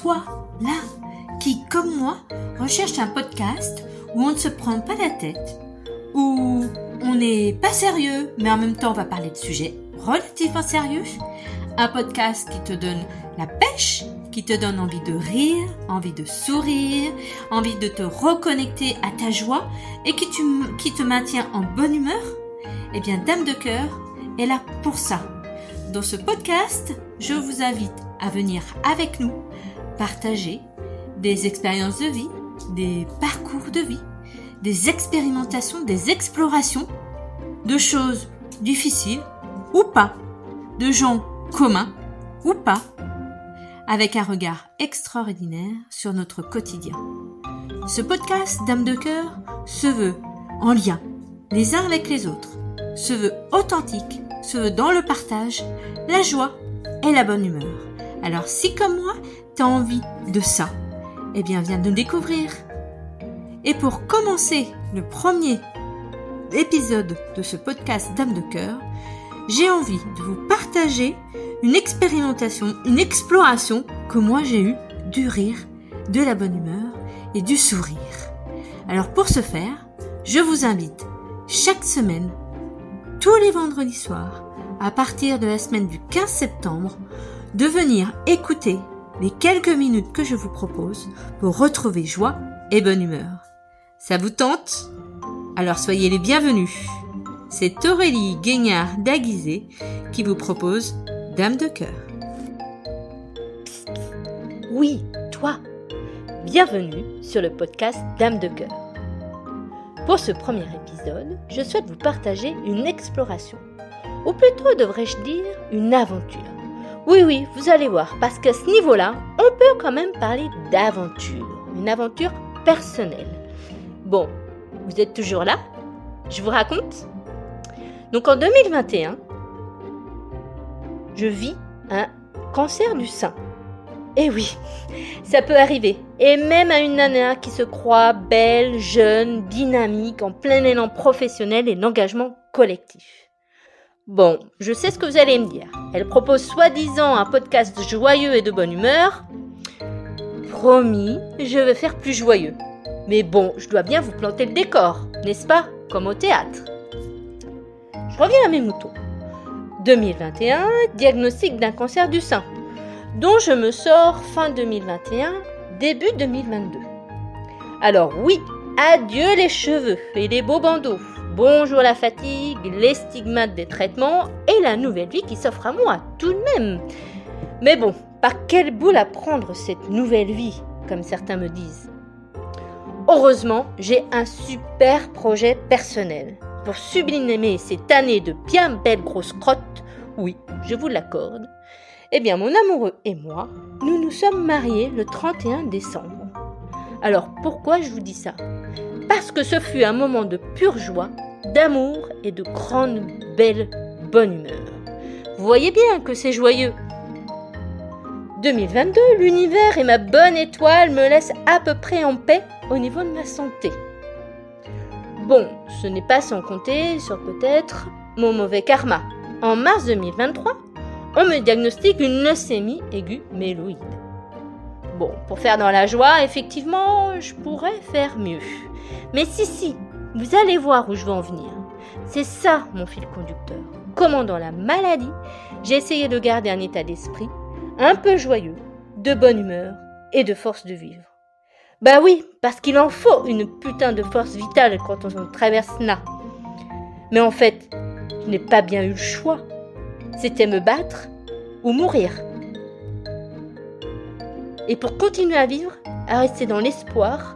toi, là, qui, comme moi, recherche un podcast où on ne se prend pas la tête, où on n'est pas sérieux, mais en même temps on va parler de sujets relativement sérieux, un podcast qui te donne la pêche, qui te donne envie de rire, envie de sourire, envie de te reconnecter à ta joie et qui, te maintient en bonne humeur, eh bien Dame de cœur est là pour ça. Dans ce podcast, je vous invite à venir avec nous partager des expériences de vie, des parcours de vie, des expérimentations, des explorations de choses difficiles ou pas, de gens communs ou pas, avec un regard extraordinaire sur notre quotidien. Ce podcast Dame de cœur se veut en lien les uns avec les autres, se veut authentique, se veut dans le partage, la joie et la bonne humeur. Alors si comme moi, tu as envie de ça, eh bien viens nous découvrir. Et pour commencer le premier épisode de ce podcast Dame de cœur, j'ai envie de vous partager une expérimentation, une exploration que moi j'ai eue du rire, de la bonne humeur et du sourire. Alors pour ce faire, je vous invite chaque semaine, tous les vendredis soirs, à partir de la semaine du 15 septembre, de venir écouter les quelques minutes que je vous propose pour retrouver joie et bonne humeur. Ça vous tente? Alors soyez les bienvenus. C'est Aurélie Guignard d'Aguisé qui vous propose Dame de cœur. Oui, toi. Bienvenue sur le podcast Dame de cœur. Pour ce premier épisode, je souhaite vous partager une exploration, ou plutôt devrais-je dire une aventure oui, oui, vous allez voir, parce qu'à ce niveau-là, on peut quand même parler d'aventure, une aventure personnelle. Bon, vous êtes toujours là Je vous raconte Donc en 2021, je vis un cancer du sein. Eh oui, ça peut arriver. Et même à une nana qui se croit belle, jeune, dynamique, en plein élan professionnel et d'engagement collectif. Bon, je sais ce que vous allez me dire. Elle propose soi-disant un podcast joyeux et de bonne humeur. Promis, je vais faire plus joyeux. Mais bon, je dois bien vous planter le décor, n'est-ce pas Comme au théâtre? Je reviens à mes moutons. 2021, diagnostic d'un cancer du sein, dont je me sors fin 2021, début 2022. Alors oui, adieu les cheveux et les beaux bandeaux. Bonjour la fatigue, les stigmates des traitements et la nouvelle vie qui s'offre à moi tout de même. Mais bon, par quelle boule à prendre cette nouvelle vie, comme certains me disent? Heureusement, j'ai un super projet personnel. Pour sublimer cette année de bien belles grosses crottes, oui, je vous l'accorde, eh bien mon amoureux et moi, nous nous sommes mariés le 31 décembre. Alors pourquoi je vous dis ça? Parce que ce fut un moment de pure joie, d'amour et de grande belle bonne humeur. Vous voyez bien que c'est joyeux. 2022, l'univers et ma bonne étoile me laissent à peu près en paix au niveau de ma santé. Bon, ce n'est pas sans compter sur peut-être mon mauvais karma. En mars 2023, on me diagnostique une leucémie aiguë méloïde. Bon, pour faire dans la joie, effectivement, je pourrais faire mieux. Mais si, si, vous allez voir où je veux en venir. C'est ça mon fil conducteur. Comment dans la maladie, j'ai essayé de garder un état d'esprit un peu joyeux, de bonne humeur et de force de vivre. Bah oui, parce qu'il en faut une putain de force vitale quand on traverse là. Mais en fait, je n'ai pas bien eu le choix. C'était me battre ou mourir. Et pour continuer à vivre, à rester dans l'espoir,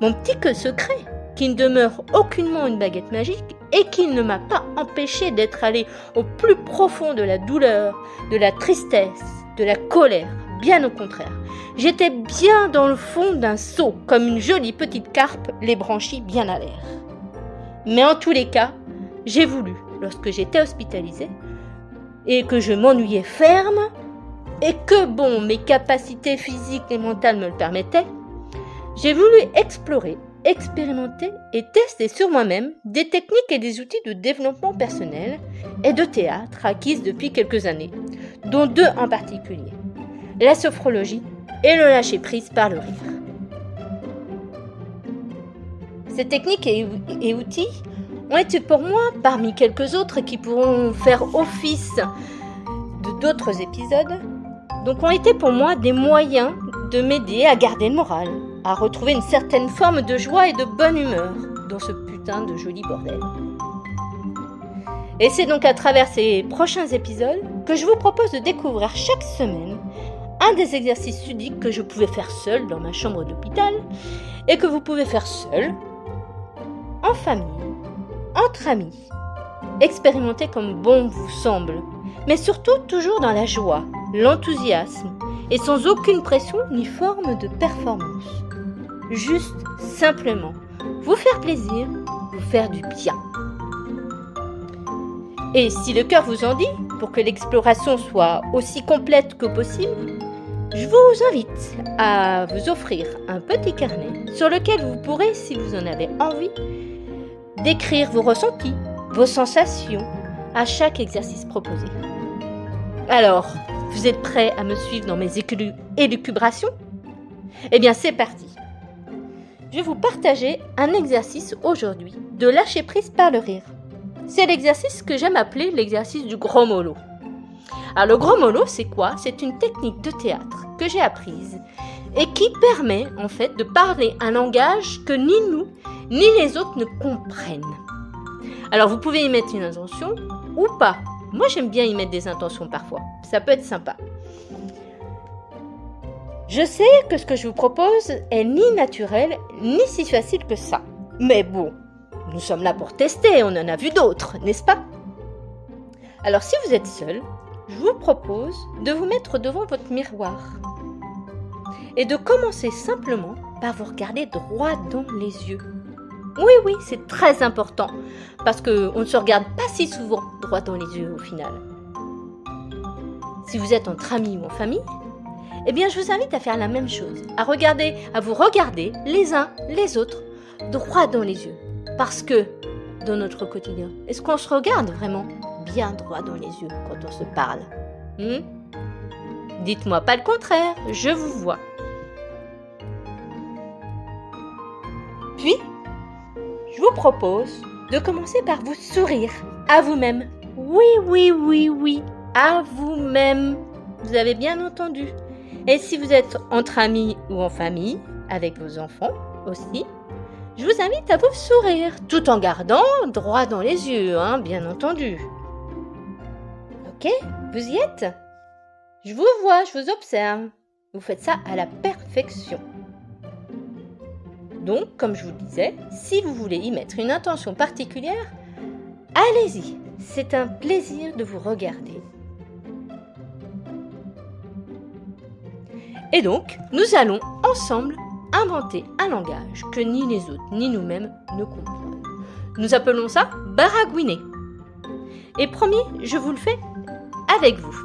mon petit secret, qui ne demeure aucunement une baguette magique et qui ne m'a pas empêché d'être allé au plus profond de la douleur, de la tristesse, de la colère, bien au contraire. J'étais bien dans le fond d'un seau, comme une jolie petite carpe, les branchies bien à l'air. Mais en tous les cas, j'ai voulu, lorsque j'étais hospitalisée, et que je m'ennuyais ferme, et que, bon, mes capacités physiques et mentales me le permettaient, j'ai voulu explorer, expérimenter et tester sur moi-même des techniques et des outils de développement personnel et de théâtre acquises depuis quelques années, dont deux en particulier, la sophrologie et le lâcher prise par le rire. Ces techniques et, outils ont été pour moi, parmi quelques autres qui pourront faire office de d'autres épisodes, donc ont été pour moi des moyens de m'aider à garder le moral, à retrouver une certaine forme de joie et de bonne humeur dans ce putain de joli bordel. Et c'est donc à travers ces prochains épisodes que je vous propose de découvrir chaque semaine un des exercices ludiques que je pouvais faire seul dans ma chambre d'hôpital et que vous pouvez faire seul, en famille, entre amis. Expérimentez comme bon vous semble, mais surtout toujours dans la joie, l'enthousiasme et sans aucune pression ni forme de performance. Juste simplement vous faire plaisir, vous faire du bien. Et si le cœur vous en dit, pour que l'exploration soit aussi complète que possible, je vous invite à vous offrir un petit carnet sur lequel vous pourrez, si vous en avez envie, décrire vos ressentis, vos sensations à chaque exercice proposé. Alors, vous êtes prêts à me suivre dans mes élucubrations? Eh bien, c'est parti. Je vais vous partager un exercice aujourd'hui de lâcher prise par le rire. C'est l'exercice que j'aime appeler l'exercice du gros mollo. Alors le gros mollo, c'est quoi? C'est une technique de théâtre que j'ai apprise et qui permet en fait de parler un langage que ni nous ni les autres ne comprennent. Alors vous pouvez y mettre une intention ou pas. Moi j'aime bien y mettre des intentions parfois. Ça peut être sympa. Je sais que ce que je vous propose est ni naturel ni si facile que ça. Mais bon, nous sommes là pour tester, on en a vu d'autres, n'est-ce pas? Alors si vous êtes seul, je vous propose de vous mettre devant votre miroir et de commencer simplement par vous regarder droit dans les yeux. Oui, oui, c'est très important parce qu'on ne se regarde pas si souvent droit dans les yeux au final. Si vous êtes entre amis ou en famille, eh bien je vous invite à faire la même chose, à regarder, à vous regarder les uns les autres droit dans les yeux. Parce que dans notre quotidien, est-ce qu'on se regarde vraiment bien droit dans les yeux quand on se parle? Hmm? Dites-moi pas le contraire, je vous vois. Propose de commencer par vous sourire à vous-même. Oui, oui, oui, oui, à vous-même. Vous avez bien entendu. Et si vous êtes entre amis ou en famille, avec vos enfants aussi, je vous invite à vous sourire, tout en gardant droit dans les yeux, hein, bien entendu. Ok? Vous y êtes? Je vous vois, je vous observe. Vous faites ça à la perfection. Donc, comme je vous le disais, si vous voulez y mettre une intention particulière, allez-y. C'est un plaisir de vous regarder. Et donc, nous allons ensemble inventer un langage que ni les autres ni nous-mêmes ne comprennent. Nous appelons ça baragouiner. Et promis, je vous le fais avec vous.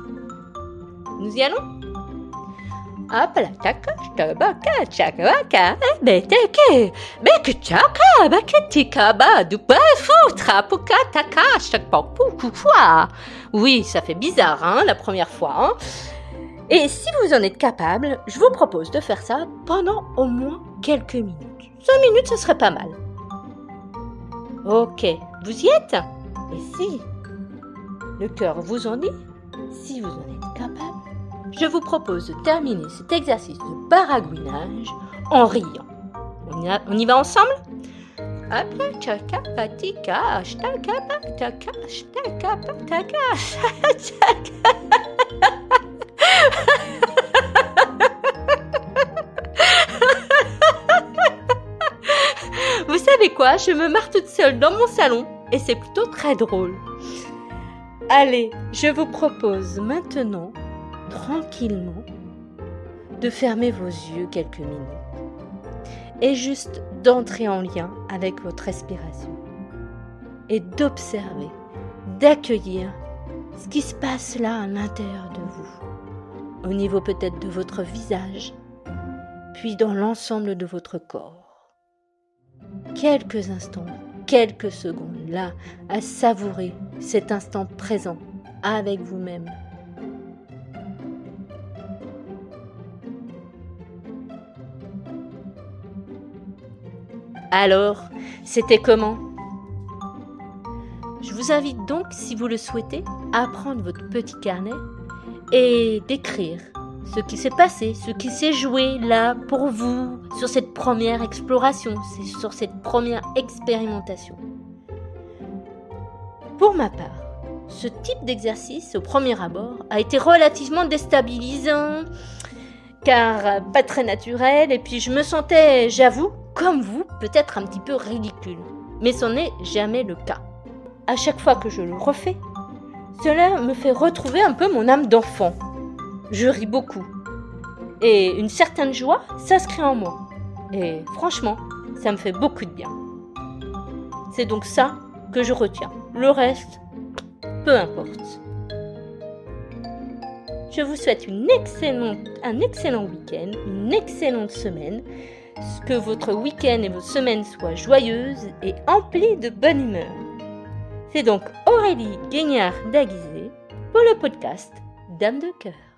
Nous y allons? Oui, ça fait bizarre, hein, la première fois, hein. Et si vous en êtes capable, je vous propose de faire ça pendant au moins quelques minutes. Cinq minutes, ce serait pas mal. Ok, vous y êtes? Et si le cœur vous en dit si vous en êtes capable, je vous propose de terminer cet exercice de baragouinage en riant. On y, va ensemble? Vous savez quoi? Je me marre toute seule dans mon salon et c'est plutôt très drôle. Allez, je vous propose maintenant, tranquillement, de fermer vos yeux quelques minutes et juste d'entrer en lien avec votre respiration et d'observer, d'accueillir ce qui se passe là à l'intérieur de vous, au niveau peut-être de votre visage, puis dans l'ensemble de votre corps. Quelques instants quelques secondes là à savourer cet instant présent avec vous-même. Alors, c'était comment Je vous invite donc, si vous le souhaitez, à prendre votre petit carnet et d'écrire ce qui s'est passé, ce qui s'est joué là pour vous sur cette première exploration, sur cette première expérimentation. Pour ma part, ce type d'exercice, au premier abord, a été relativement déstabilisant, car pas très naturel, et puis je me sentais, j'avoue, comme vous, peut-être un petit peu ridicule. Mais ce n'est jamais le cas. À chaque fois que je le refais, cela me fait retrouver un peu mon âme d'enfant. Je ris beaucoup. Et une certaine joie s'inscrit en moi. Et franchement, ça me fait beaucoup de bien. C'est donc ça que je retiens. Le reste, peu importe. Je vous souhaite un excellent week-end, une excellente semaine, que votre week-end et vos semaines soient joyeuses et emplies de bonne humeur. C'est donc Aurélie Guignard d'Aguisé pour le podcast Dame de cœur.